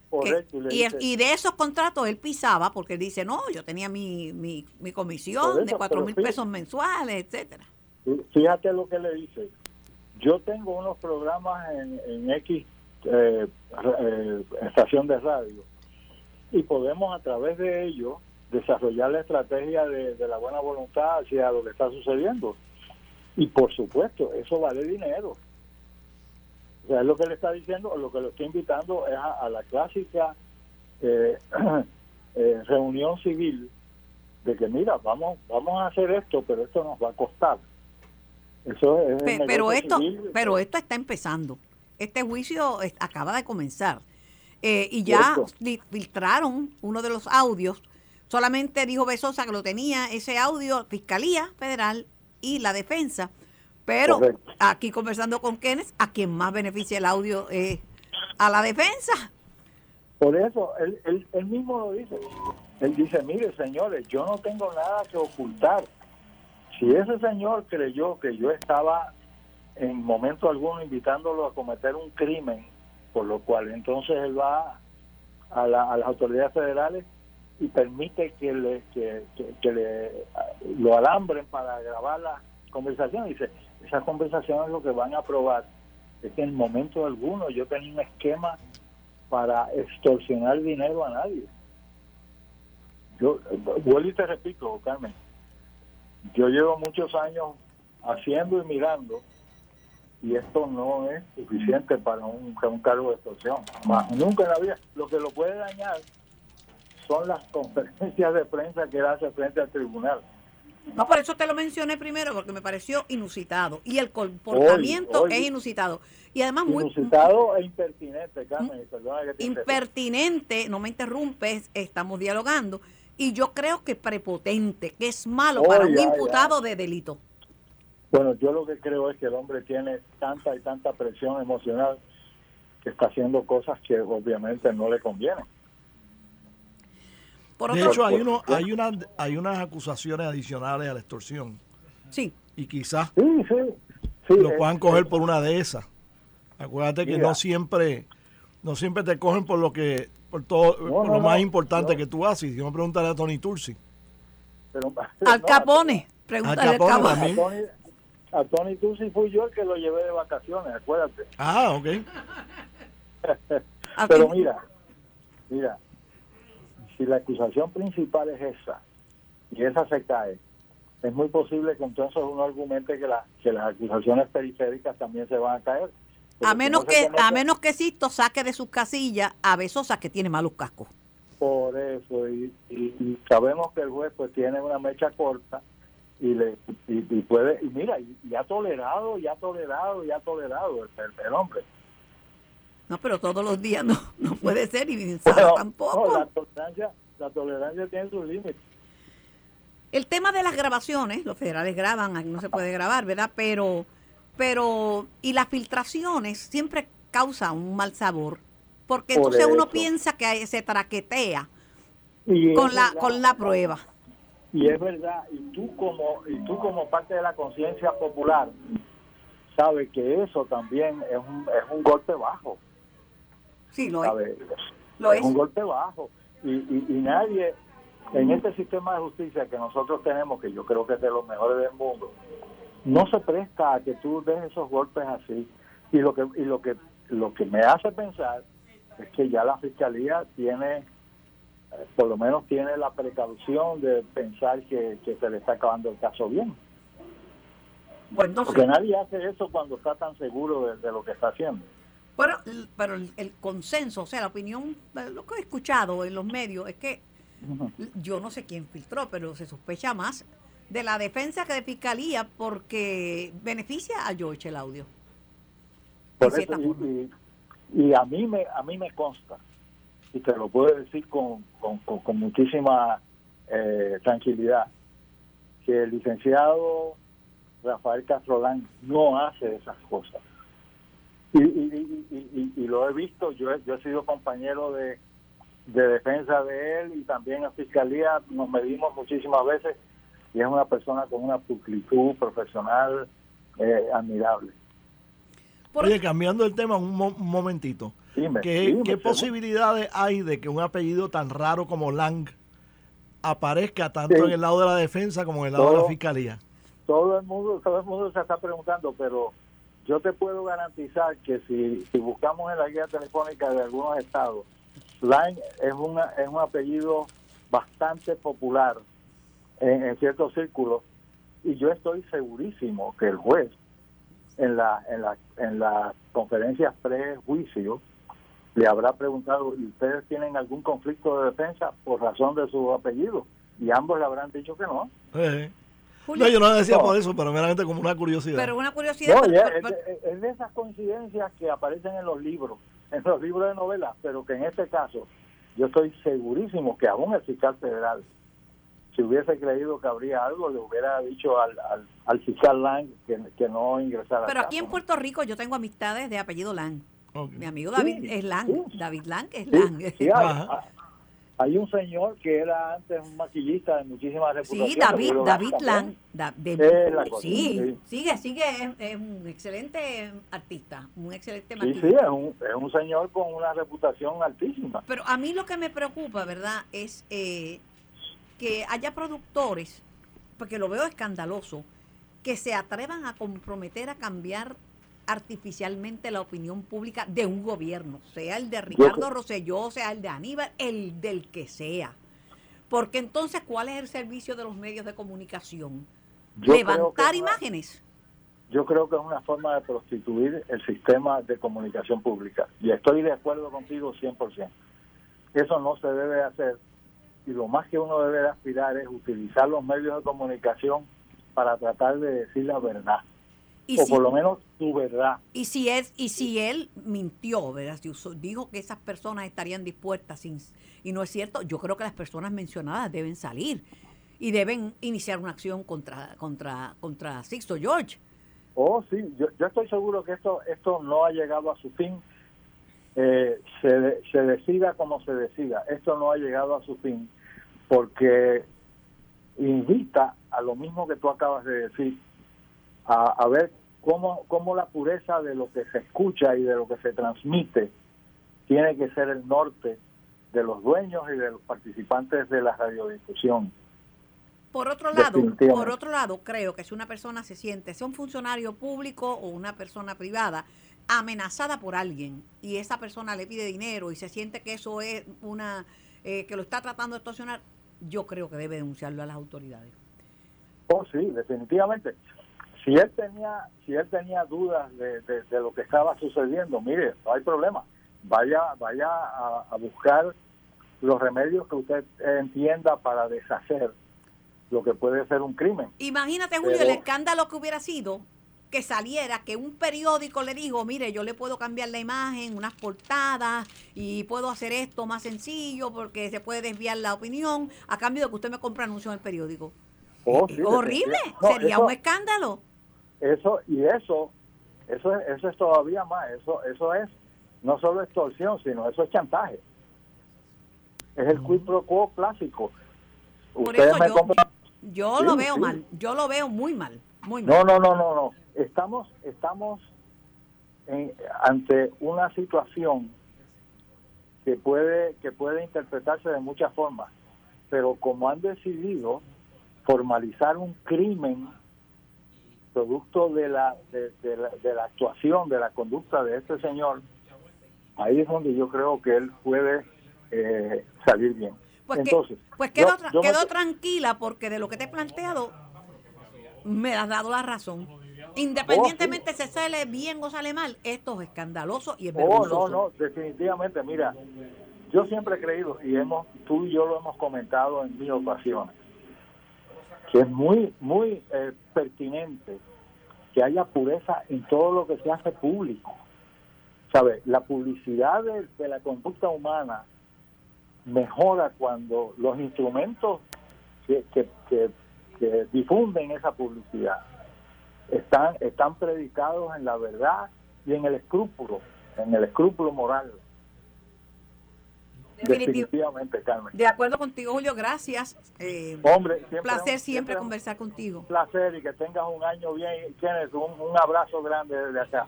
correcto, y le y, dice, y de esos contratos él pisaba porque él dice, no, yo tenía mi, mi, mi comisión eso, de cuatro mil pesos mensuales, etcétera. Fíjate lo que le dice. Yo tengo unos programas en, en X eh, eh, estación de radio y podemos a través de ellos desarrollar la estrategia de, de la buena voluntad hacia lo que está sucediendo. Y por supuesto, eso vale dinero. O sea, es lo que le está diciendo, lo que lo está invitando es a, a la clásica eh, [CLEARS THROAT] eh, reunión civil de que mira, vamos, vamos a hacer esto, pero esto nos va a costar. Eso es Pe- pero esto, civil. pero esto está empezando. Este juicio acaba de comenzar. Eh, y ya Cierto. filtraron uno de los audios. Solamente dijo Besosa que lo tenía ese audio Fiscalía Federal y la defensa. Pero Correcto. aquí conversando con Kenneth, a quien más beneficia el audio es a la defensa. Por eso, él, él, él mismo lo dice. Él dice, mire, señores, yo no tengo nada que ocultar. Si ese señor creyó que yo estaba en momento alguno invitándolo a cometer un crimen, por lo cual entonces él va a, la- a las autoridades federales y permite que le que, le lo alambren para grabar la conversación. Dice, esas conversaciones lo que van a probar es que en momento alguno yo tenía un esquema para extorsionar dinero a nadie. Yo vuelvo y te repito, Carmen, yo llevo muchos años haciendo y mirando y esto no es suficiente para un, para un cargo de extorsión. Nunca en la vida. Lo que lo puede dañar son las conferencias de prensa que él hace frente al tribunal. No, por eso te lo mencioné primero, porque me pareció inusitado. Y el comportamiento es inusitado. Y además muy Inusitado e impertinente, Carmen, que te impertinente, no me interrumpes, estamos dialogando. Y yo creo que prepotente, que es malo para un ya, imputado de delito. Bueno, yo lo que creo es que el hombre tiene tanta y tanta presión emocional que está haciendo cosas que obviamente no le convienen. Por De hecho, hay, uno, hay, una, hay unas acusaciones adicionales a la extorsión sí, y quizás Sí, sí. sí lo eh, puedan coger por una de esas. Acuérdate que Mira. no siempre no siempre te cogen por lo que por todo por no, lo más importante no. que tú haces. Yo me preguntaré a Tony Tursi. pero- [LAUGHS] Al no, Capone, pregúntale al Capone Capone. A. Tony, a Tony Tucci fui yo el que lo llevé de vacaciones, acuérdate. Ah, ok. [LAUGHS] Pero mira, mira, si la acusación principal es esa y esa se cae, es muy posible que entonces uno argumente que, la, que las acusaciones periféricas también se van a caer. A menos que, comete- a menos que Sisto saque de sus casillas a Besosa que tiene malos cascos. Por eso, y, y- y sabemos que el juez pues tiene una mecha corta y le y, y puede, y mira, y, y ha tolerado, y ha tolerado, y ha tolerado el, el- el hombre. No, pero todos los días no, [LAUGHS] no puede ser y Bueno, tampoco. no, la tolerancia, la tolerancia tiene sus límites. El tema de las grabaciones, los federales graban, aquí no se puede grabar, ¿verdad? Pero, pero, y las filtraciones siempre causan un mal sabor, porque Por entonces uno piensa que se traquetea Y con la, verdad, con la prueba. Y es verdad, y tú como y tú como parte de la conciencia popular sabes que eso también es un, es un golpe bajo, Sí, lo es. es es. un golpe bajo y, y, y nadie en este sistema de justicia que nosotros tenemos, que yo creo que es de los mejores del mundo, no se presta a que tú des esos golpes así. Y lo que y lo que lo que me hace pensar es que ya la fiscalía tiene eh, por lo menos tiene la precaución de pensar que, que se le está acabando el caso bien. Pues no sé. Porque nadie hace eso cuando está tan seguro de, de lo que está haciendo. Pero, pero el, el consenso, o sea, la opinión, eh, lo que he escuchado en los medios es que yo no sé quién filtró, pero se sospecha más de la defensa que de fiscalía porque beneficia a George el audio. Por eso, y, y- Y a mí me, a mí me consta, y te lo puedo decir con, con, muchísima eh, tranquilidad, que el licenciado Rafael Castrolán no hace esas cosas. Y, y, y, lo he visto, yo he, yo he sido compañero de, de defensa de él y también en fiscalía nos medimos muchísimas veces y es una persona con una pulcritud profesional eh, admirable. Oye, cambiando el tema un, momentito. ¿Qué, posibilidades hay de que un apellido tan raro como Lang aparezca tanto en el lado de la defensa como en el lado de la fiscalía? Todo el mundo, todo el mundo se está preguntando, pero yo te puedo garantizar que si, buscamos en la guía telefónica de algunos estados, Lang es, una, es un apellido bastante popular en, ciertos círculos y yo estoy segurísimo que el juez en la en la en las conferencias prejuicio le habrá preguntado ¿y ustedes tienen algún conflicto de defensa por razón de su apellido? Y ambos le habrán dicho que no. No, yo no decía por eso, pero meramente como una curiosidad. Pero una curiosidad. es, de esas coincidencias que aparecen en los libros, en los libros de novelas, pero que en este caso yo estoy segurísimo que aún el fiscal federal si hubiese creído que habría algo, le hubiera dicho al, al, fiscal Lang que, no ingresara. Pero aquí en Puerto Rico yo tengo amistades de apellido Lang. Mi amigo David es Lang, David Lang es Lang. hay, un señor que era antes un maquillista de muchísimas reputaciones. Sí, David, David Lang. sí, sigue, sigue, es, un excelente artista, un excelente maquillista. Sí, sí, es un, es un señor con una reputación altísima. Pero a mí lo que me preocupa, ¿verdad? Es eh, que haya productores, porque lo veo escandaloso, que se atrevan a comprometer a cambiar artificialmente la opinión pública de un gobierno, sea el de Ricardo Rosselló, sea el de Aníbal, el del que sea. Porque entonces, ¿cuál es el servicio de los medios de comunicación? Levantar imágenes. yo creo que es una forma de prostituir el sistema de comunicación pública. Y estoy de acuerdo contigo 100%. Eso no se debe hacer y lo más que uno debe aspirar es utilizar los medios de comunicación para tratar de decir la verdad. O por lo menos su verdad. Y si es y si él mintió, ¿verdad? Si dijo que esas personas estarían dispuestas sin, y no es cierto, yo creo que las personas mencionadas deben salir y deben iniciar una acción contra contra contra Sixto George. Oh, sí, yo, yo estoy seguro que esto esto no ha llegado a su fin. Eh, se, se decida como se decida. Esto no ha llegado a su fin porque invita a lo mismo que tú acabas de decir, a, ver cómo, cómo la pureza de lo que se escucha y de lo que se transmite tiene que ser el norte de los dueños y de los participantes de la radiodifusión. Por otro lado, por otro lado, creo que si una persona se siente, sea un funcionario público o una persona privada, amenazada por alguien y esa persona le pide dinero y se siente que eso es una eh, que lo está tratando de extorsionar, yo creo que debe denunciarlo a las autoridades. Oh, sí, definitivamente. Si él tenía, si él tenía dudas de, lo que estaba sucediendo, mire, no hay problema. Vaya, vaya a, buscar los remedios que usted entienda para deshacer lo que puede ser un crimen. Imagínate, Julio, el escándalo que hubiera sido que saliera, que un periódico le dijo, mire, yo le puedo cambiar la imagen, unas portadas, y puedo hacer esto más sencillo porque se puede desviar la opinión a cambio de que usted me compre anuncios en el periódico. Oh, horrible, sería un escándalo. Eso, y eso, eso, eso es todavía más, eso, eso es no solo extorsión, sino eso es chantaje. Es el quid pro quo clásico. Por eso yo, lo veo mal, yo lo veo muy mal, muy mal. No, no, no, no, no estamos, estamos ante una situación que puede, que puede interpretarse de muchas formas, pero como han decidido formalizar un crimen producto de la, de, la, actuación, de la conducta de este señor, ahí es donde yo creo que él puede eh, salir bien. Pues, Entonces, pues quedó, quedó tranquila porque de lo que te he planteado me has dado la razón. Independientemente si sale bien o sale mal, esto es escandaloso y es vergonzoso. Oh, no, no, definitivamente. Mira, yo siempre he creído, y hemos tú y yo lo hemos comentado en mil ocasiones, que es muy, muy eh, pertinente que haya pureza en todo lo que se hace público. ¿Sabe? La publicidad de, la conducta humana mejora cuando los instrumentos que, que, difunden esa publicidad están, están predicados en la verdad y en el escrúpulo, en el escrúpulo moral. Definitivamente, Carmen. De acuerdo contigo, Julio, gracias. Eh, Hombre, un placer siempre, conversar contigo. Un placer y que tengas un año bien. Tienes un, un abrazo grande desde acá.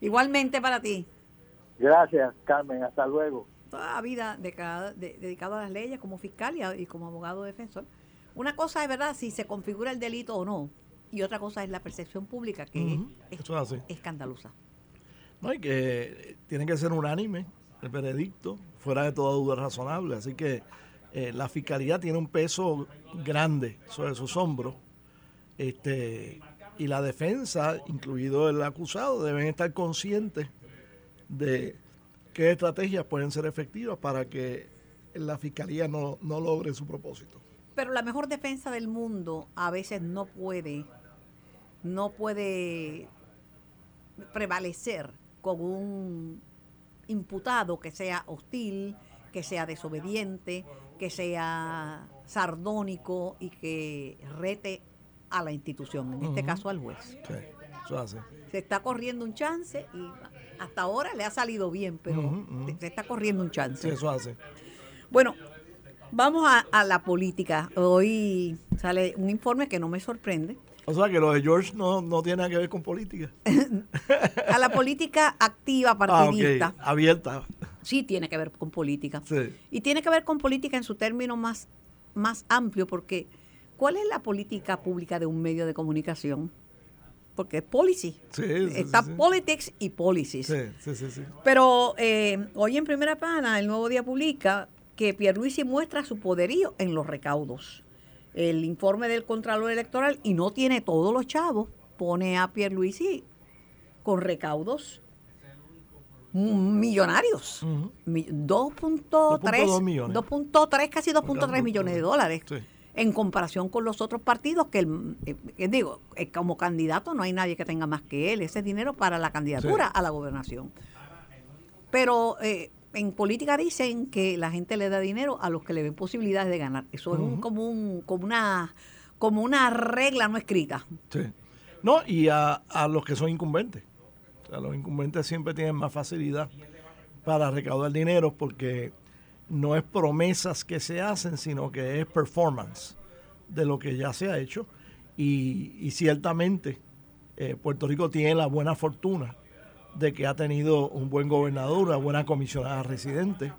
Igualmente para ti. Gracias, Carmen. Hasta luego. Toda la vida dedicado a las leyes como fiscal y, como abogado defensor. Una cosa es verdad si se configura el delito o no, y otra cosa es la percepción pública, que es, escandalosa. No, y que tiene que ser unánime el veredicto, fuera de toda duda razonable. Así que eh, la fiscalía tiene un peso grande sobre sus hombros. Este, y la defensa, incluido el acusado, deben estar conscientes de qué estrategias pueden ser efectivas para que la fiscalía no, no logre su propósito. Pero la mejor defensa del mundo a veces no puede, no puede prevalecer con un imputado que sea hostil, que sea desobediente, que sea sardónico y que rete a la institución, en este caso al juez. Se está corriendo un chance y hasta ahora le ha salido bien, pero se está corriendo un chance. eso hace. Bueno, vamos a, la política. Hoy sale un informe que no me sorprende. O sea que lo de George no, no tiene nada que ver con política. [LAUGHS] a la política activa, ah, partidista. Abierta. Sí, tiene que ver con política. Y tiene que ver con política en su término más, más amplio, porque ¿cuál es la política pública de un medio de comunicación? porque es policy. Está politics y policies. Pero eh, hoy en Primera Pana, el Nuevo Día publica que Pierluisi muestra su poderío en los recaudos. El informe del Contralor Electoral, y no tiene todos los chavos, pone a Pierluisi con recaudos millonarios. 2.3 millones. 2.3, casi 2.3 millones de dólares en comparación con los otros partidos que, eh, digo, eh, como candidato no hay nadie que tenga más que él, ese dinero para la candidatura a la gobernación. Pero eh, en política dicen que la gente le da dinero a los que le ven posibilidades de ganar. Eso es como, un, como, una, como una regla no escrita. Sí. No, y a, a los que son incumbentes. O sea, los incumbentes siempre tienen más facilidad para recaudar dinero porque no es promesas que se hacen, sino que es performance de lo que ya se ha hecho. Y, ciertamente eh, Puerto Rico tiene la buena fortuna de que ha tenido un buen gobernador, una buena comisionada residente.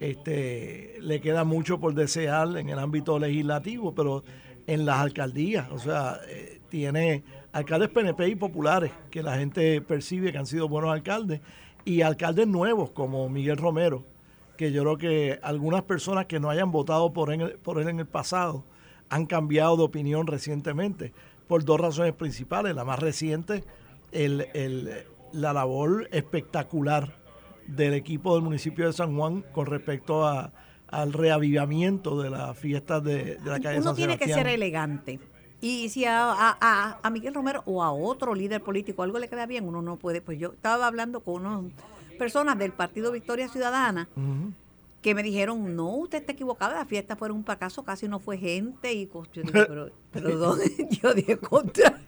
Este, le queda mucho por desear en el ámbito legislativo, pero en las alcaldías, o sea, eh, tiene alcaldes PNP y populares que la gente percibe que han sido buenos alcaldes y alcaldes nuevos como Miguel Romero, que yo creo que algunas personas que no hayan votado por él, por él en el pasado han cambiado de opinión recientemente por dos razones principales. La más reciente, el, la labor espectacular del equipo del municipio de San Juan con respecto a, al reavivamiento de las fiestas de, la calle Uno tiene que ser elegante. Y si a, a, a, Miguel Romero o a otro líder político algo le queda bien, uno no puede. Pues yo estaba hablando con unos personas del Partido Victoria Ciudadana que me dijeron, no, usted está equivocado, la fiesta fue un fracaso, casi no fue gente. Y yo dije, pero, pero [LAUGHS] Yo dije, contra,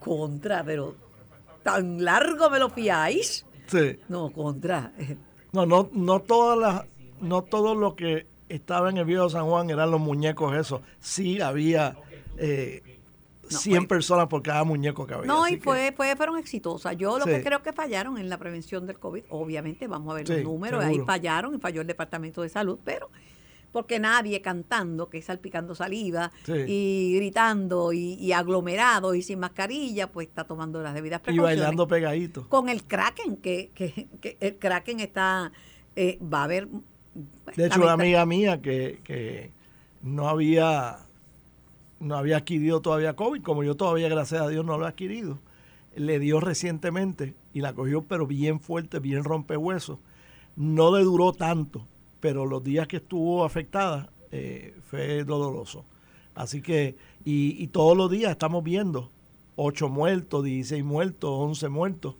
contra, pero tan largo me lo fiáis. Sí. No, contra. No, no, no todas las, no todo lo que estaba en el viejo San Juan eran los muñecos esos. Sí había eh, 100 personas por cada muñeco que había. No, y fue, fue, fueron exitosas. Yo lo que creo que fallaron en la prevención del COVID, obviamente, vamos a ver los números, ahí fallaron y falló el Departamento de Salud, pero porque nadie cantando, que salpicando saliva y gritando y, aglomerado y sin mascarilla, pues está tomando las debidas precauciones. Y bailando pegadito. Con el Kraken, que, que, el Kraken está, eh, va a haber... de hecho, una amiga mía que, que no había no había adquirido todavía COVID, como yo todavía, gracias a Dios, no lo he adquirido. Le dio recientemente y la cogió, pero bien fuerte, bien rompehuesos. No le duró tanto, pero los días que estuvo afectada eh, fue doloroso. Así que, y, todos los días estamos viendo 8 muertos, 16 muertos, 11 muertos.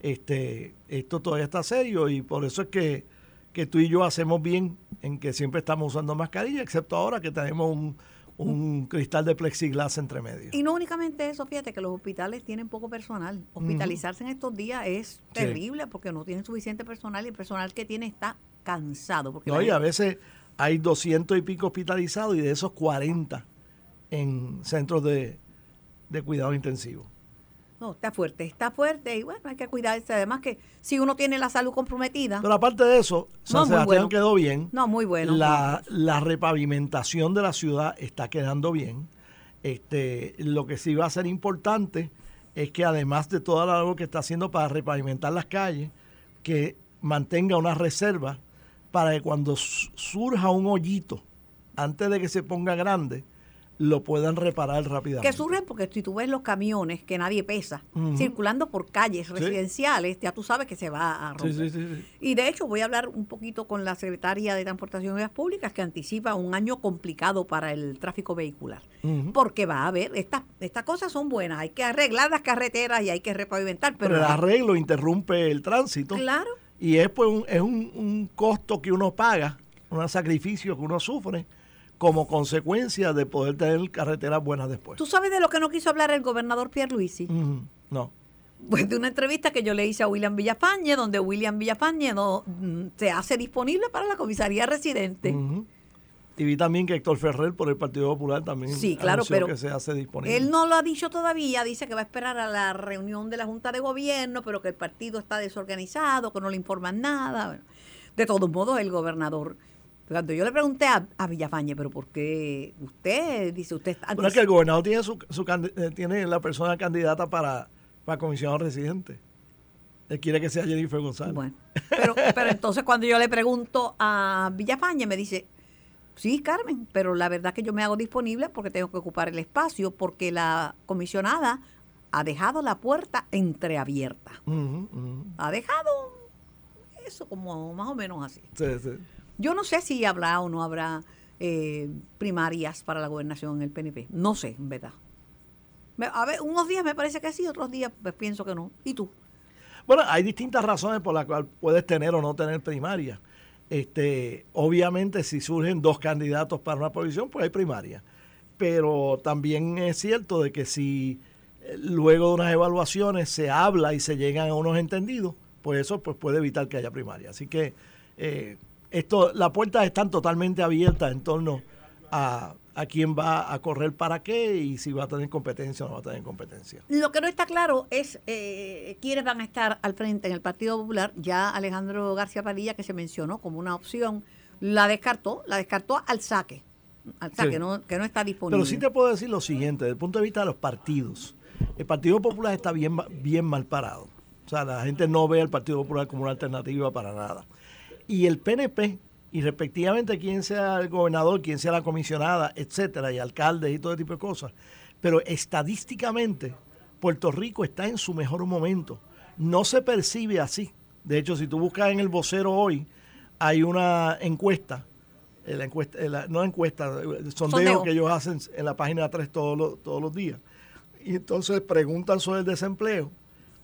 este, esto todavía está serio y por eso es que, que tú y yo hacemos bien en que siempre estamos usando mascarilla, excepto ahora que tenemos un, un cristal de plexiglas entre medio. Y no únicamente eso, fíjate que los hospitales tienen poco personal. Hospitalizarse en estos días es terrible porque no tienen suficiente personal y el personal que tiene está cansado. Porque no, y a veces hay 200 y pico hospitalizados y de esos 40 en centros de, de cuidado intensivo. No, está fuerte, está fuerte y bueno, hay que cuidarse. Además que si uno tiene la salud comprometida. Pero aparte de eso, San Sebastián quedó bien. No, muy bueno. La, la, repavimentación de la ciudad está quedando bien. Este, lo que sí va a ser importante es que además de todo lo que está haciendo para repavimentar las calles, que mantenga una reserva para que cuando surja un hoyito, antes de que se ponga grande, lo puedan reparar rápidamente. Que surgen porque si tú ves los camiones que nadie pesa, circulando por calles residenciales, ya tú sabes que se va a romper. y de hecho voy a hablar un poquito con la secretaria de Transportación y Vías Públicas que anticipa un año complicado para el tráfico vehicular. Porque va a haber, estas, estas cosas son buenas, hay que arreglar las carreteras y hay que repavimentar. Pero, pero el arreglo interrumpe el tránsito. Claro. Y es, pues, un, es un, un costo que uno paga, un sacrificio que uno sufre como consecuencia de poder tener carreteras buenas después. ¿Tú sabes de lo que no quiso hablar el gobernador Pierre Luisi? No. Pues de una entrevista que yo le hice a William Villafañe, donde William Villafañe no, mm, se hace disponible para la comisaría residente. Y vi también que Héctor Ferrer por el Partido Popular también sí, claro, pero que se hace disponible. Él no lo ha dicho todavía, dice que va a esperar a la reunión de la Junta de Gobierno, pero que el partido está desorganizado, que no le informan nada. De todos modos, el gobernador cuando yo le pregunté a, a Villafañe, pero ¿por qué usted dice usted está Bueno, es que el gobernador tiene su, eh, tiene la persona candidata para, para comisionado residente. Él quiere que sea Jennifer González. Bueno, pero, pero entonces cuando yo le pregunto a Villafañe, me dice, sí, Carmen, pero la verdad que yo me hago disponible porque tengo que ocupar el espacio, porque la comisionada ha dejado la puerta entreabierta. Ha dejado eso como más o menos así. Sí, sí. Yo no sé si habrá o no habrá eh, primarias para la gobernación en el PNP. No sé, en verdad. A ver, unos días me parece que sí, otros días pues, pienso que no. ¿Y tú? Bueno, hay distintas razones por las cuales puedes tener o no tener primaria. Este, obviamente, si surgen dos candidatos para una posición, pues hay primaria. Pero también es cierto de que si eh, luego de unas evaluaciones se habla y se llegan a unos entendidos, pues eso pues puede evitar que haya primaria. Así que eh, esto, las puertas están totalmente abiertas en torno a, a quién va a correr para qué y si va a tener competencia o no va a tener competencia. Lo que no está claro es eh, quiénes van a estar al frente en el Partido Popular. Ya Alejandro García Padilla, que se mencionó como una opción, la descartó, la descartó al saque, al saque, no, que no está disponible. Pero sí te puedo decir lo siguiente, desde el punto de vista de los partidos, el Partido Popular está bien, bien mal parado. O sea, la gente no ve al Partido Popular como una alternativa para nada y el PNP, y respectivamente quién sea el gobernador, quién sea la comisionada, etcétera, y alcaldes y todo tipo de cosas. Pero estadísticamente, Puerto Rico está en su mejor momento. No se percibe así. De hecho, si tú buscas en el vocero hoy, hay una encuesta, eh, la encuesta eh, no encuesta, sondeo, sondeo, que ellos hacen en la página 3 todos los, todos los días. Y entonces preguntan sobre el desempleo,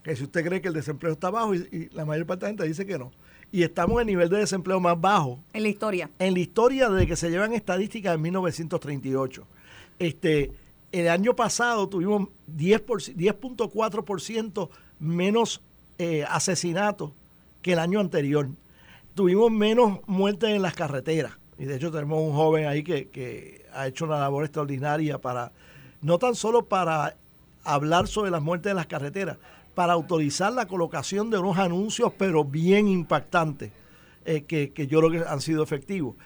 que si usted cree que el desempleo está bajo, y, y la mayor parte de la gente dice que no y estamos en el nivel de desempleo más bajo. En la historia. En la historia desde que se llevan estadísticas en 1938. Este, el año pasado tuvimos 10.4% menos eh, asesinatos que el año anterior. Tuvimos menos muertes en las carreteras. Y de hecho tenemos un joven ahí que, que ha hecho una labor extraordinaria para, no tan solo para hablar sobre las muertes en las carreteras, para autorizar la colocación de unos anuncios, pero bien impactantes, eh, que, yo creo que han sido efectivos.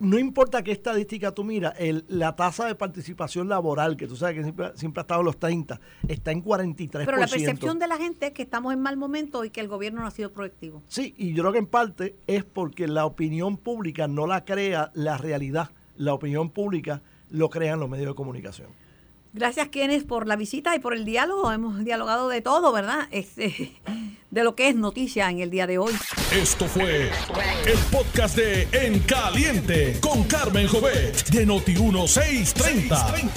No importa qué estadística tú miras, la tasa de participación laboral, que tú sabes que siempre, siempre, ha estado en los 30, está en 43%. Pero la percepción de la gente es que estamos en mal momento y que el gobierno no ha sido proactivo. Sí, y yo creo que en parte es porque la opinión pública no la crea la realidad. La opinión pública lo crean los medios de comunicación. Gracias, Kenneth, por la visita y por el diálogo. Hemos dialogado de todo, ¿verdad? Este, de lo que es noticia en el día de hoy. Esto fue el podcast de En Caliente con Carmen Jovet de Noti1630.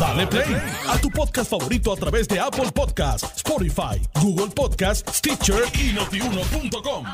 Dale play a tu podcast favorito a través de Apple Podcasts, Spotify, Google Podcasts, Stitcher y notiuno.com.